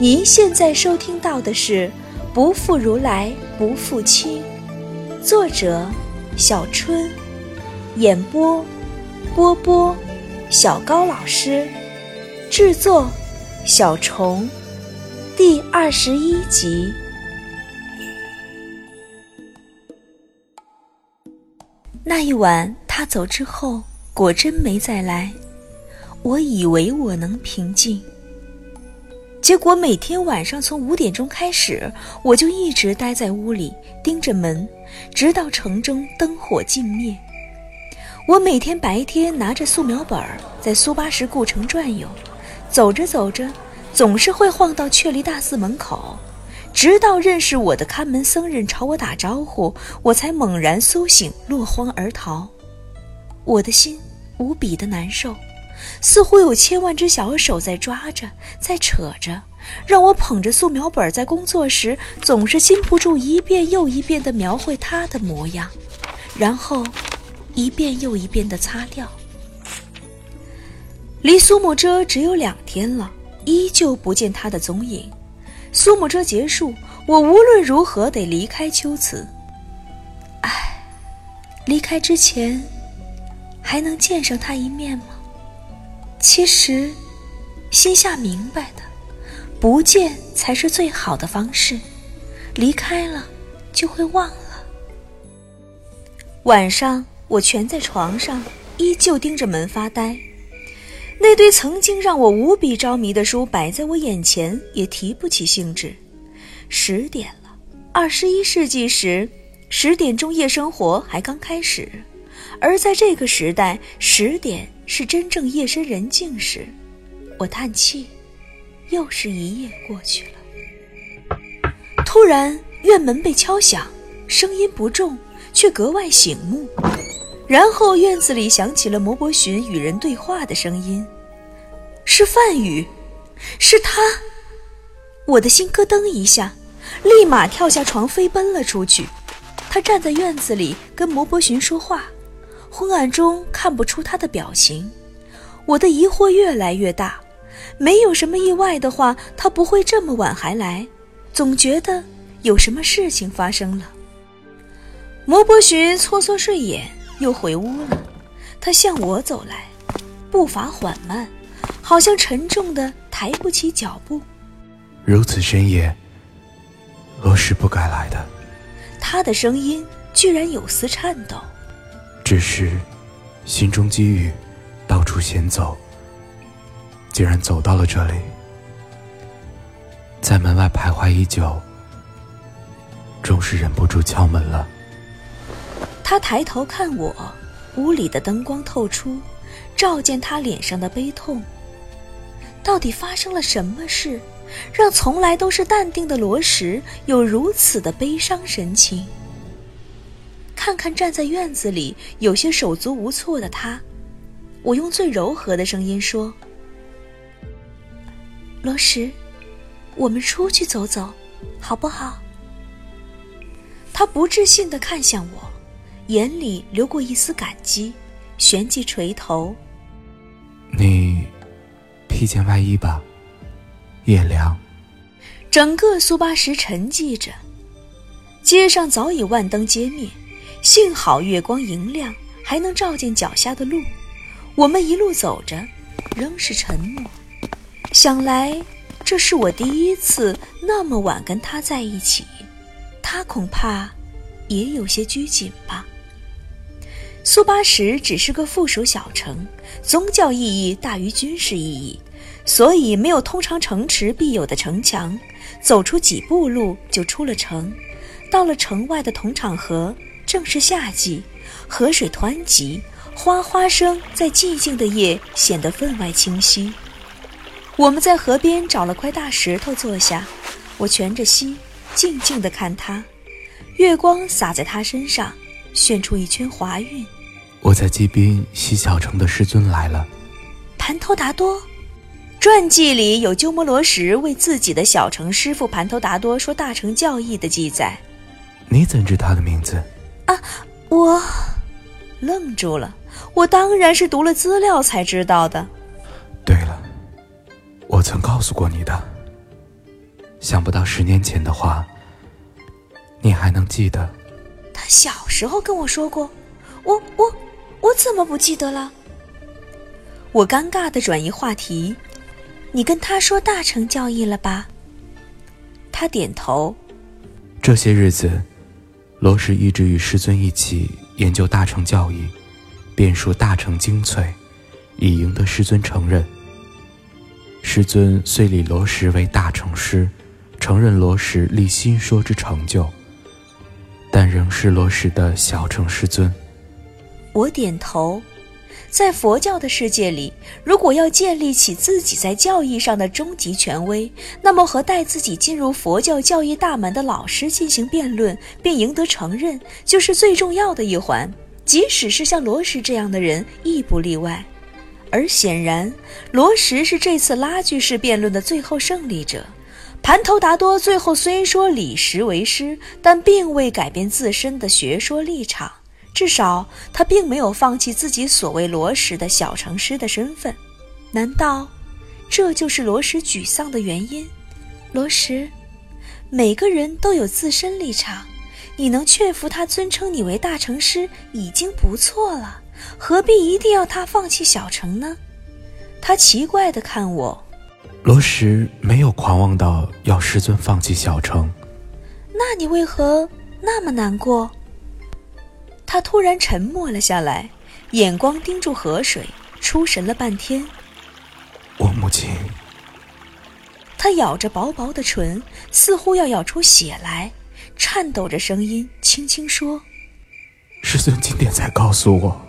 您现在收听到的是《不负如来不负卿》，作者小春，演播波波、小高老师，制作小虫，第二十一集。那一晚，他走之后，果真没再来。我以为我能平静。结果每天晚上从五点钟开始，我就一直待在屋里盯着门，直到城中灯火尽灭。我每天白天拿着素描本在苏巴什故城转悠，走着走着，总是会晃到雀离大寺门口，直到认识我的看门僧人朝我打招呼，我才猛然苏醒，落荒而逃。我的心无比的难受。似乎有千万只小手在抓着，在扯着，让我捧着素描本在工作时总是禁不住一遍又一遍地描绘他的模样，然后一遍又一遍地擦掉。离苏木遮只有两天了，依旧不见他的踪影。苏木遮结束，我无论如何得离开秋瓷。唉，离开之前，还能见上他一面吗？其实，心下明白的，不见才是最好的方式。离开了，就会忘了。晚上，我蜷在床上，依旧盯着门发呆。那堆曾经让我无比着迷的书摆在我眼前，也提不起兴致。十点了，二十一世纪时，十点钟夜生活还刚开始。而在这个时代，十点是真正夜深人静时。我叹气，又是一夜过去了。突然，院门被敲响，声音不重，却格外醒目。然后院子里响起了摩伯寻与人对话的声音，是范宇，是他。我的心咯噔一下，立马跳下床，飞奔了出去。他站在院子里跟摩伯寻说话。昏暗中看不出他的表情，我的疑惑越来越大。没有什么意外的话，他不会这么晚还来。总觉得有什么事情发生了。摩伯寻搓搓睡眼，又回屋了。他向我走来，步伐缓慢，好像沉重的抬不起脚步。如此深夜，我是不该来的。他的声音居然有丝颤抖。只是，心中积郁，到处闲走。竟然走到了这里，在门外徘徊已久，终是忍不住敲门了。他抬头看我，屋里的灯光透出，照见他脸上的悲痛。到底发生了什么事，让从来都是淡定的罗什有如此的悲伤神情？看看站在院子里有些手足无措的他，我用最柔和的声音说：“罗什，我们出去走走，好不好？”他不置信地看向我，眼里流过一丝感激，旋即垂头：“你披件外衣吧，夜凉。”整个苏巴什沉寂着，街上早已万灯皆灭。幸好月光莹亮，还能照见脚下的路。我们一路走着，仍是沉默。想来，这是我第一次那么晚跟他在一起，他恐怕也有些拘谨吧。苏巴什只是个附属小城，宗教意义大于军事意义，所以没有通常城池必有的城墙。走出几步路就出了城，到了城外的铜厂河。正是夏季，河水湍急，哗哗声在寂静的夜显得分外清晰。我们在河边找了块大石头坐下，我蜷着膝，静静地看他。月光洒在他身上，炫出一圈华晕。我在基滨西小城的师尊来了。盘头达多，传记里有鸠摩罗什为自己的小城师傅盘头达多说大乘教义的记载。你怎知他的名字？啊！我愣住了。我当然是读了资料才知道的。对了，我曾告诉过你的。想不到十年前的话，你还能记得。他小时候跟我说过，我我我怎么不记得了？我尴尬的转移话题，你跟他说大成教义了吧？他点头。这些日子，罗什一直与师尊一起研究大乘教义，遍述大乘精粹，以赢得师尊承认。师尊虽立罗什为大乘师，承认罗什立心说之成就。但仍是罗什的小乘师尊。我点头。在佛教的世界里，如果要建立起自己在教义上的终极权威，那么和带自己进入佛教教义大门的老师进行辩论，并赢得承认，就是最重要的一环。即使是像罗什这样的人，亦不例外。而显然，罗什是这次拉锯式辩论的最后胜利者。盘头达多最后虽说李实为师，但并未改变自身的学说立场。至少他并没有放弃自己所谓罗什的小城师的身份。难道这就是罗什沮丧的原因？罗什，每个人都有自身立场，你能劝服他尊称你为大城师已经不错了，何必一定要他放弃小城呢？他奇怪地看我。罗什没有狂妄到要师尊放弃小城，那你为何那么难过？他突然沉默了下来，眼光盯住河水，出神了半天。我母亲。他咬着薄薄的唇，似乎要咬出血来，颤抖着声音轻轻说：“师尊今天才告诉我，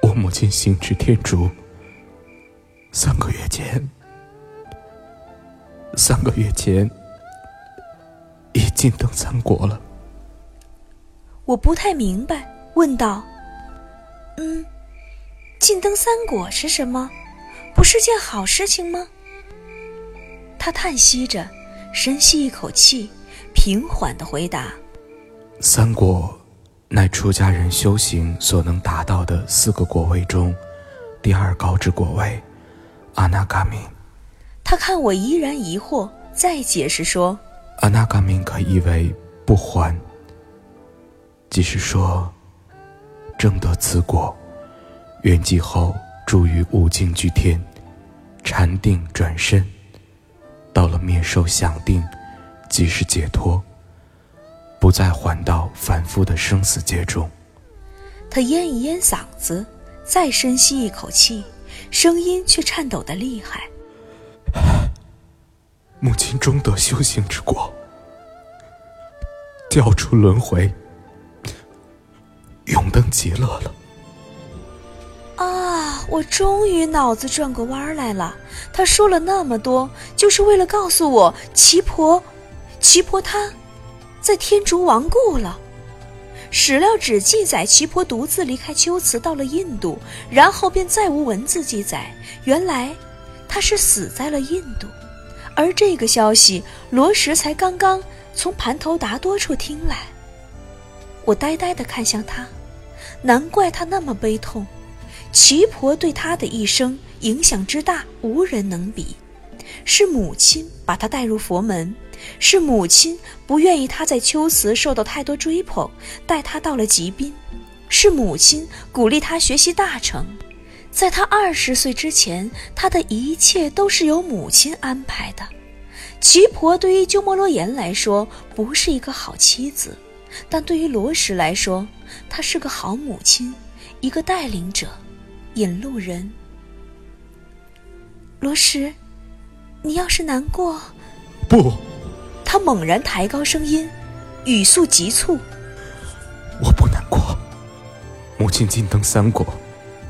我母亲行至天竺。”三个月前，三个月前，已经登三国了。我不太明白，问道：“嗯，进登三国是什么？不是件好事情吗？”他叹息着，深吸一口气，平缓的回答：“三国，乃出家人修行所能达到的四个果位中，第二高之果位。”阿那嘎明，他看我依然疑惑，再解释说：“阿那嘎明可译为不还，即是说，正得此果，圆寂后住于无尽居天，禅定转身，到了灭受想定，即是解脱，不再还到凡夫的生死界中。”他咽一咽嗓子，再深吸一口气。声音却颤抖的厉害。母亲终得修行之果，掉出轮回，永登极乐了。啊！我终于脑子转过弯来了。他说了那么多，就是为了告诉我，奇婆，奇婆他，在天竺亡故了。史料只记载奇婆独自离开秋瓷到了印度，然后便再无文字记载。原来，他是死在了印度，而这个消息罗什才刚刚从盘头达多处听来。我呆呆地看向他，难怪他那么悲痛。奇婆对他的一生影响之大，无人能比。是母亲把他带入佛门。是母亲不愿意他在秋瓷受到太多追捧，带他到了吉宾；是母亲鼓励他学习大成。在他二十岁之前，他的一切都是由母亲安排的。奇婆对于鸠摩罗言来说不是一个好妻子，但对于罗什来说，她是个好母亲，一个带领者，引路人。罗什，你要是难过，不。他猛然抬高声音，语速急促：“我不难过。母亲金登三国，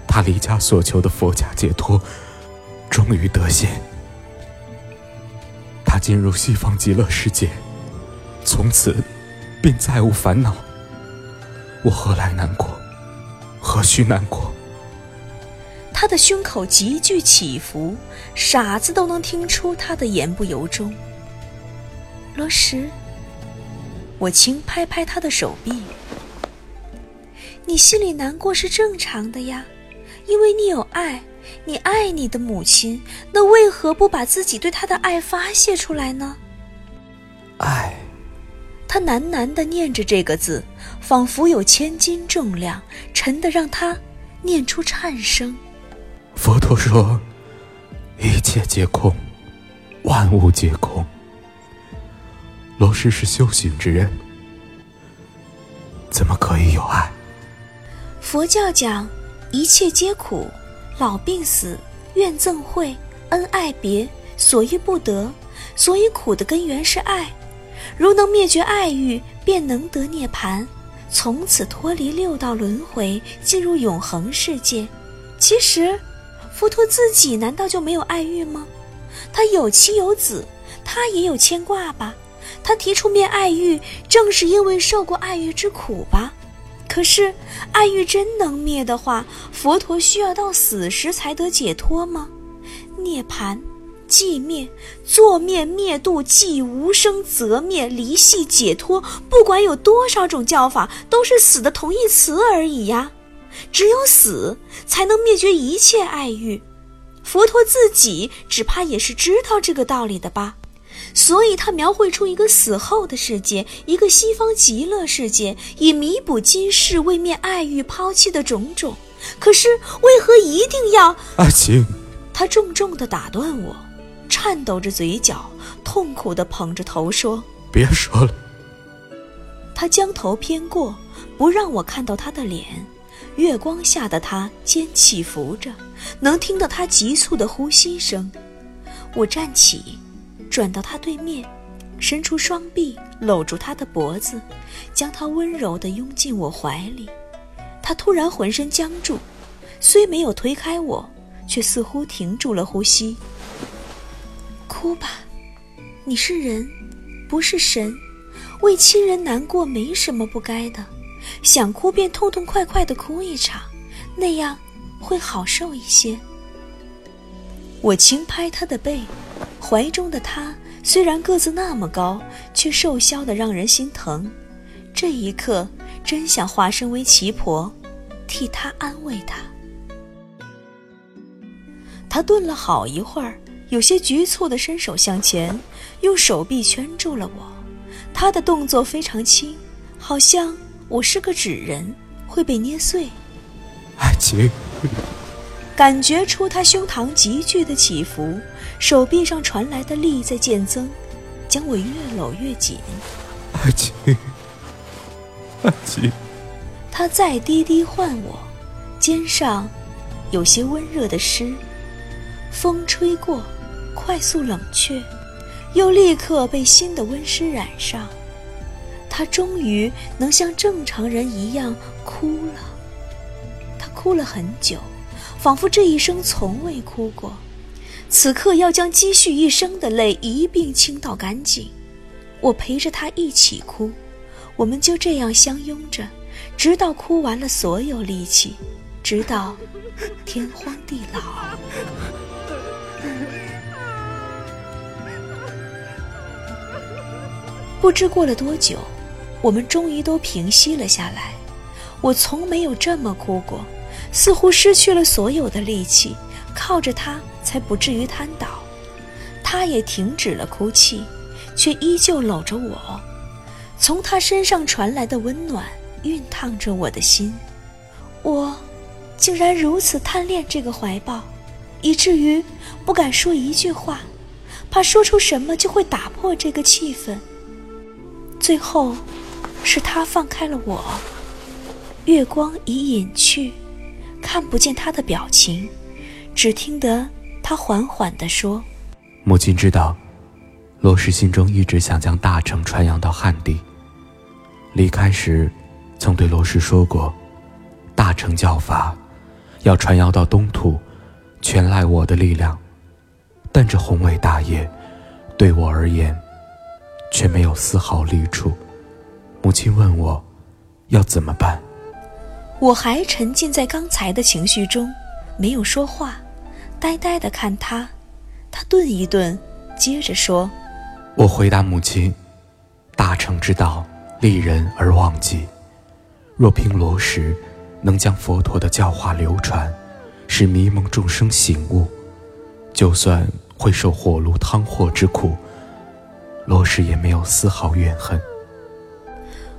他离家所求的佛家解脱，终于得现。他进入西方极乐世界，从此便再无烦恼。我何来难过？何须难过？”他的胸口急剧起伏，傻子都能听出他的言不由衷。罗什，我轻拍拍他的手臂。你心里难过是正常的呀，因为你有爱，你爱你的母亲，那为何不把自己对她的爱发泄出来呢？爱。他喃喃地念着这个字，仿佛有千斤重量，沉得让他念出颤声。佛陀说：“一切皆空，万物皆空。”罗氏是修行之人，怎么可以有爱？佛教讲一切皆苦，老病死，怨憎会，恩爱别，所欲不得，所以苦的根源是爱。如能灭绝爱欲，便能得涅槃，从此脱离六道轮回，进入永恒世界。其实，佛陀自己难道就没有爱欲吗？他有妻有子，他也有牵挂吧？他提出灭爱欲，正是因为受过爱欲之苦吧？可是，爱欲真能灭的话，佛陀需要到死时才得解脱吗？涅槃。寂灭、作灭、灭度、寂无声、则灭、离系、解脱，不管有多少种叫法，都是死的同义词而已呀。只有死，才能灭绝一切爱欲。佛陀自己只怕也是知道这个道理的吧，所以他描绘出一个死后的世界，一个西方极乐世界，以弥补今世为灭爱欲抛弃的种种。可是为何一定要？爱情？他重重地打断我。颤抖着嘴角，痛苦地捧着头说：“别说了。”他将头偏过，不让我看到他的脸。月光下的他肩起伏着，能听到他急促的呼吸声。我站起，转到他对面，伸出双臂搂住他的脖子，将他温柔地拥进我怀里。他突然浑身僵住，虽没有推开我，却似乎停住了呼吸。哭吧，你是人，不是神。为亲人难过没什么不该的，想哭便痛痛快快的哭一场，那样会好受一些。我轻拍他的背，怀中的他虽然个子那么高，却瘦削的让人心疼。这一刻，真想化身为奇婆，替他安慰他。他顿了好一会儿。有些局促地伸手向前，用手臂圈住了我。他的动作非常轻，好像我是个纸人，会被捏碎。爱情，感觉出他胸膛急剧的起伏，手臂上传来的力在渐增，将我越搂越紧。爱情，爱情。他再低低唤我，肩上有些温热的湿，风吹过。快速冷却，又立刻被新的温湿染上。他终于能像正常人一样哭了。他哭了很久，仿佛这一生从未哭过。此刻要将积蓄一生的泪一并倾倒干净。我陪着他一起哭，我们就这样相拥着，直到哭完了所有力气，直到天荒地老。不知过了多久，我们终于都平息了下来。我从没有这么哭过，似乎失去了所有的力气，靠着他才不至于瘫倒。他也停止了哭泣，却依旧搂着我。从他身上传来的温暖熨烫着我的心。我竟然如此贪恋这个怀抱，以至于不敢说一句话，怕说出什么就会打破这个气氛。最后，是他放开了我。月光已隐去，看不见他的表情，只听得他缓缓地说：“母亲知道，罗氏心中一直想将大乘传扬到汉地。离开时，曾对罗氏说过，大乘教法要传扬到东土，全赖我的力量。但这宏伟大业，对我而言。”却没有丝毫利处。母亲问我，要怎么办？我还沉浸在刚才的情绪中，没有说话，呆呆地看他。他顿一顿，接着说：“我回答母亲，大成之道，利人而忘己。若凭罗什能将佛陀的教化流传，使迷蒙众生醒悟，就算会受火炉汤火之苦，罗什也没有丝毫怨恨。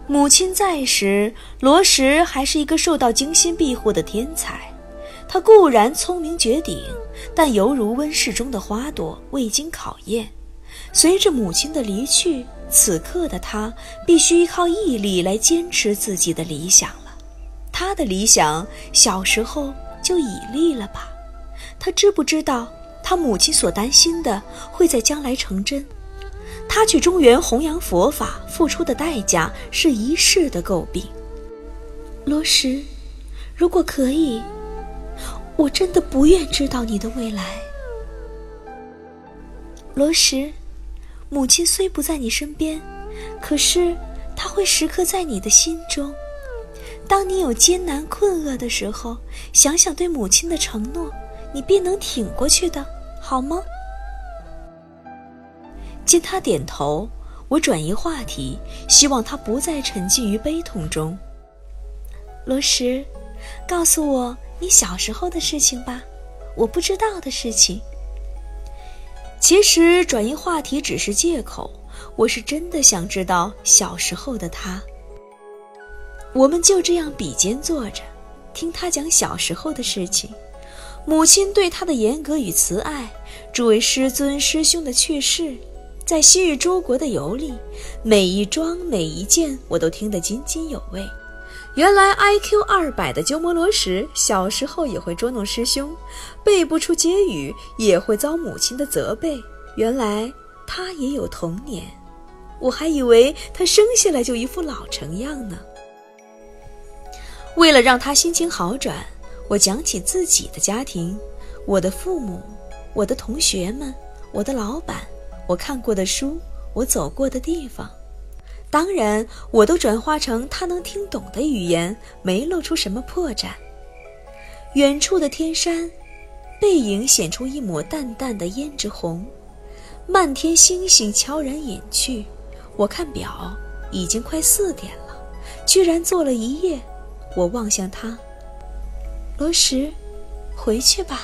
母亲在时，罗什还是一个受到精心庇护的天才。他固然聪明绝顶，但犹如温室中的花朵，未经考验。随着母亲的离去，此刻的他必须依靠毅力来坚持自己的理想了。他的理想小时候就已立了吧？他知不知道，他母亲所担心的会在将来成真？他去中原弘扬佛法付出的代价是一世的诟病。罗什，如果可以。我真的不愿知道你的未来，罗什。母亲虽不在你身边，可是她会时刻在你的心中。当你有艰难困厄的时候，想想对母亲的承诺，你便能挺过去的，好吗？见他点头，我转移话题，希望他不再沉浸于悲痛中。罗什，告诉我。你小时候的事情吧，我不知道的事情。其实转移话题只是借口，我是真的想知道小时候的他。我们就这样比肩坐着，听他讲小时候的事情，母亲对他的严格与慈爱，诸位师尊师兄的去世，在西域诸国的游历，每一桩每一件，我都听得津津有味。原来 IQ 二百的鸠摩罗什小时候也会捉弄师兄，背不出结语也会遭母亲的责备。原来他也有童年，我还以为他生下来就一副老成样呢。为了让他心情好转，我讲起自己的家庭，我的父母，我的同学们，我的老板，我看过的书，我走过的地方。当然，我都转化成他能听懂的语言，没露出什么破绽。远处的天山，背影显出一抹淡淡的胭脂红，漫天星星悄然隐去。我看表，已经快四点了，居然坐了一夜。我望向他，罗什，回去吧，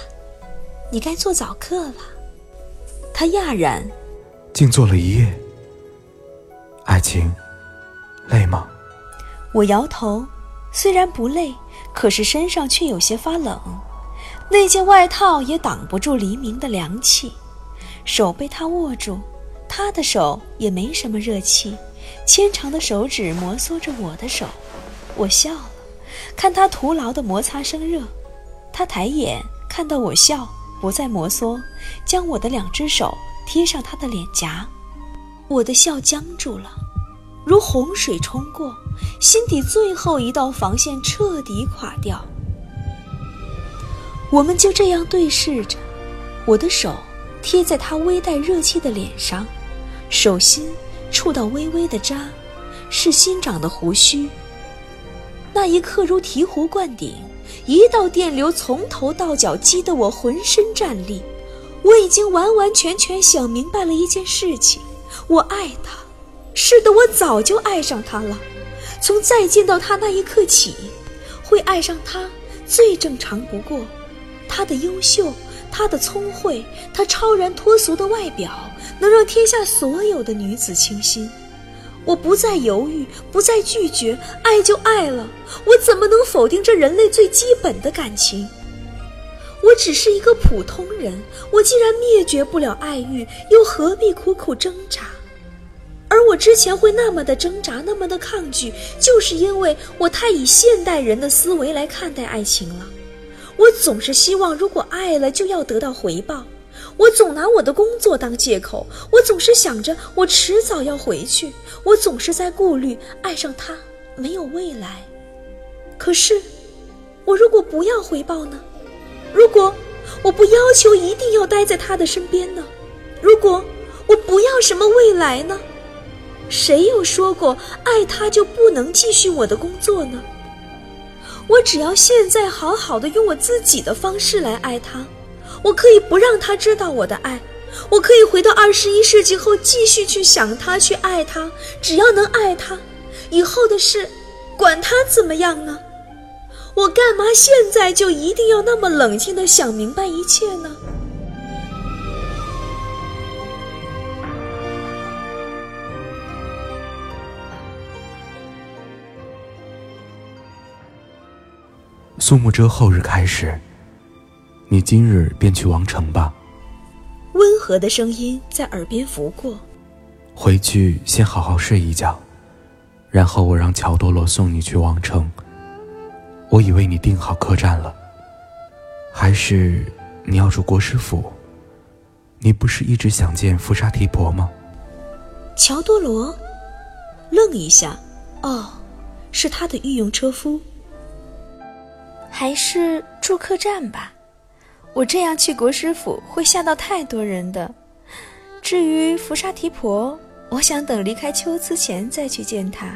你该做早课了。他讶然，静坐了一夜。爱情，累吗？我摇头，虽然不累，可是身上却有些发冷。那件外套也挡不住黎明的凉气，手被他握住，他的手也没什么热气，纤长的手指摩挲着我的手。我笑了，看他徒劳的摩擦生热。他抬眼看到我笑，不再摩挲，将我的两只手贴上他的脸颊。我的笑僵住了，如洪水冲过，心底最后一道防线彻底垮掉。我们就这样对视着，我的手贴在他微带热气的脸上，手心触到微微的渣，是新长的胡须。那一刻如醍醐灌顶，一道电流从头到脚激得我浑身战栗。我已经完完全全想明白了一件事情。我爱他，是的，我早就爱上他了。从再见到他那一刻起，会爱上他最正常不过。他的优秀，他的聪慧，他超然脱俗的外表，能让天下所有的女子倾心。我不再犹豫，不再拒绝，爱就爱了。我怎么能否定这人类最基本的感情？我只是一个普通人，我既然灭绝不了爱欲，又何必苦苦挣扎？而我之前会那么的挣扎，那么的抗拒，就是因为我太以现代人的思维来看待爱情了。我总是希望，如果爱了就要得到回报。我总拿我的工作当借口，我总是想着我迟早要回去，我总是在顾虑爱上他没有未来。可是，我如果不要回报呢？如果我不要求一定要待在他的身边呢？如果我不要什么未来呢？谁又说过爱他就不能继续我的工作呢？我只要现在好好的用我自己的方式来爱他，我可以不让他知道我的爱，我可以回到二十一世纪后继续去想他，去爱他，只要能爱他，以后的事，管他怎么样呢？我干嘛现在就一定要那么冷静的想明白一切呢？苏幕遮后日开始，你今日便去王城吧。温和的声音在耳边拂过。回去先好好睡一觉，然后我让乔多罗送你去王城。我已为你订好客栈了。还是你要住国师府？你不是一直想见福沙提婆吗？乔多罗愣一下，哦，是他的御用车夫。还是住客栈吧，我这样去国师府会吓到太多人的。至于福沙提婆，我想等离开秋兹前再去见她。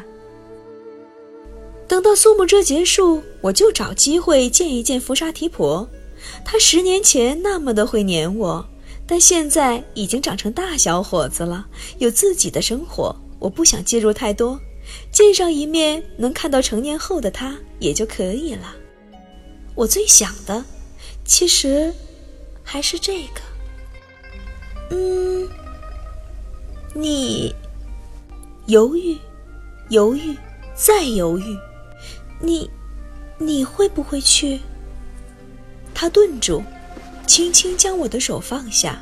等到苏幕遮结束，我就找机会见一见福沙提婆。她十年前那么的会黏我，但现在已经长成大小伙子了，有自己的生活。我不想介入太多，见上一面，能看到成年后的他也就可以了。我最想的，其实还是这个。嗯，你犹豫，犹豫，再犹豫，你你会不会去？他顿住，轻轻将我的手放下。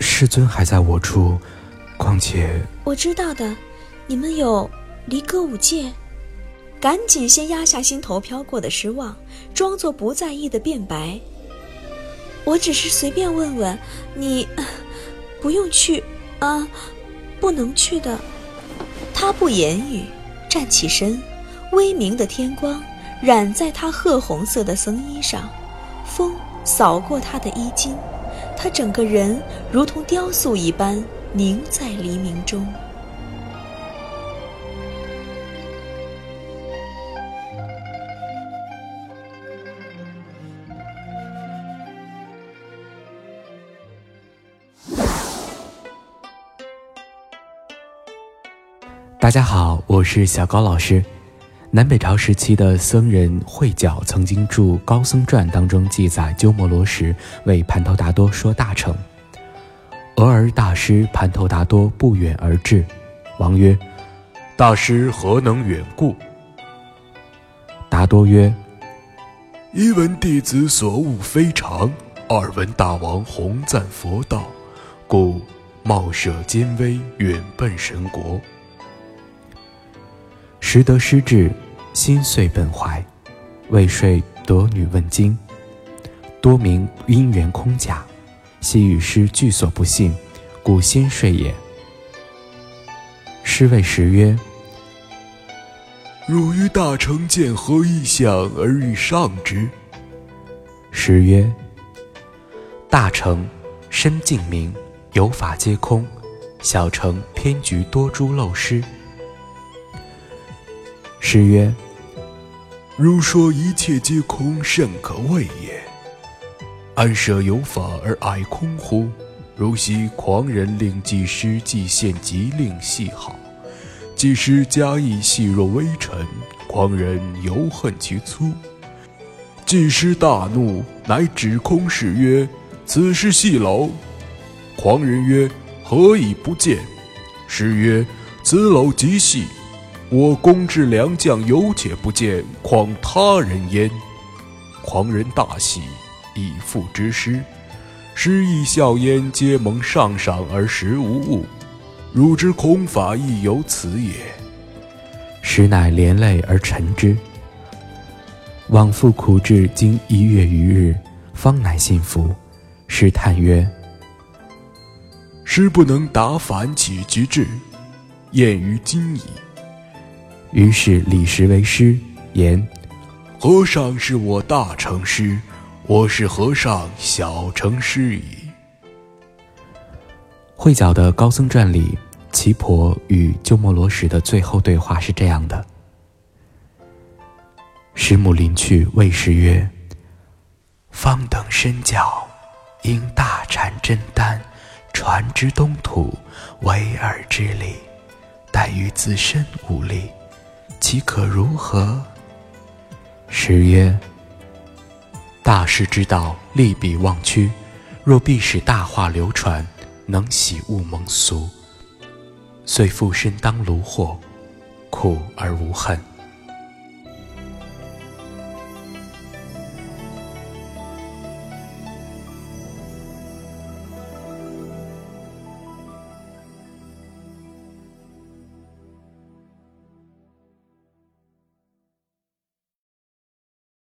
师尊还在我处，况且我知道的，你们有离歌舞界。赶紧先压下心头飘过的失望，装作不在意的辩白。我只是随便问问你，不用去啊，不能去的。他不言语，站起身，微明的天光染在他褐红色的僧衣上，风扫过他的衣襟，他整个人如同雕塑一般凝在黎明中。大家好，我是小高老师。南北朝时期的僧人慧皎曾经著《高僧传》当中记载，鸠摩罗什为盘头达多说大乘。俄而大师盘头达多不远而至，王曰：“大师何能远故？”达多曰：“一闻弟子所悟非常，二闻大王宏赞佛道，故冒舍金威，远奔神国。”时得失志，心碎本怀。未睡得女问津，多名因缘空假，悉与师俱所不信，故先睡也。师谓时曰：“汝于大成见何异象而欲上之？”时曰：“大成身净明，有法皆空；小成偏局多诸漏失。”诗曰：“如说一切皆空，甚可畏也。安舍有法而爱空乎？如昔狂人令技师既现即令细好，技师加意细若微尘，狂人犹恨其粗。技师大怒，乃指空使曰：‘此是细楼。’狂人曰：‘何以不见？’师曰：‘此楼极细。’”我公至良将有且不见，况他人焉？狂人大喜，以父之师，师亦笑焉，皆蒙上赏而实无物。汝之孔法亦有此也。实乃连累而陈之，往复苦至今一月余日，方乃信服。师叹曰：“师不能达反起之志，厌于今矣。”于是李时为师言：“和尚是我大成师，我是和尚小成师矣。”慧皎的《高僧传》里，奇婆与鸠摩罗什的最后对话是这样的：师母临去，谓师曰：“方等身教，应大禅真丹，传之东土，为尔之力，但于自身无力。”岂可如何？诗曰：“大师之道，利弊忘屈。若必使大化流传，能洗物蒙俗。遂复身当炉火，苦而无恨。”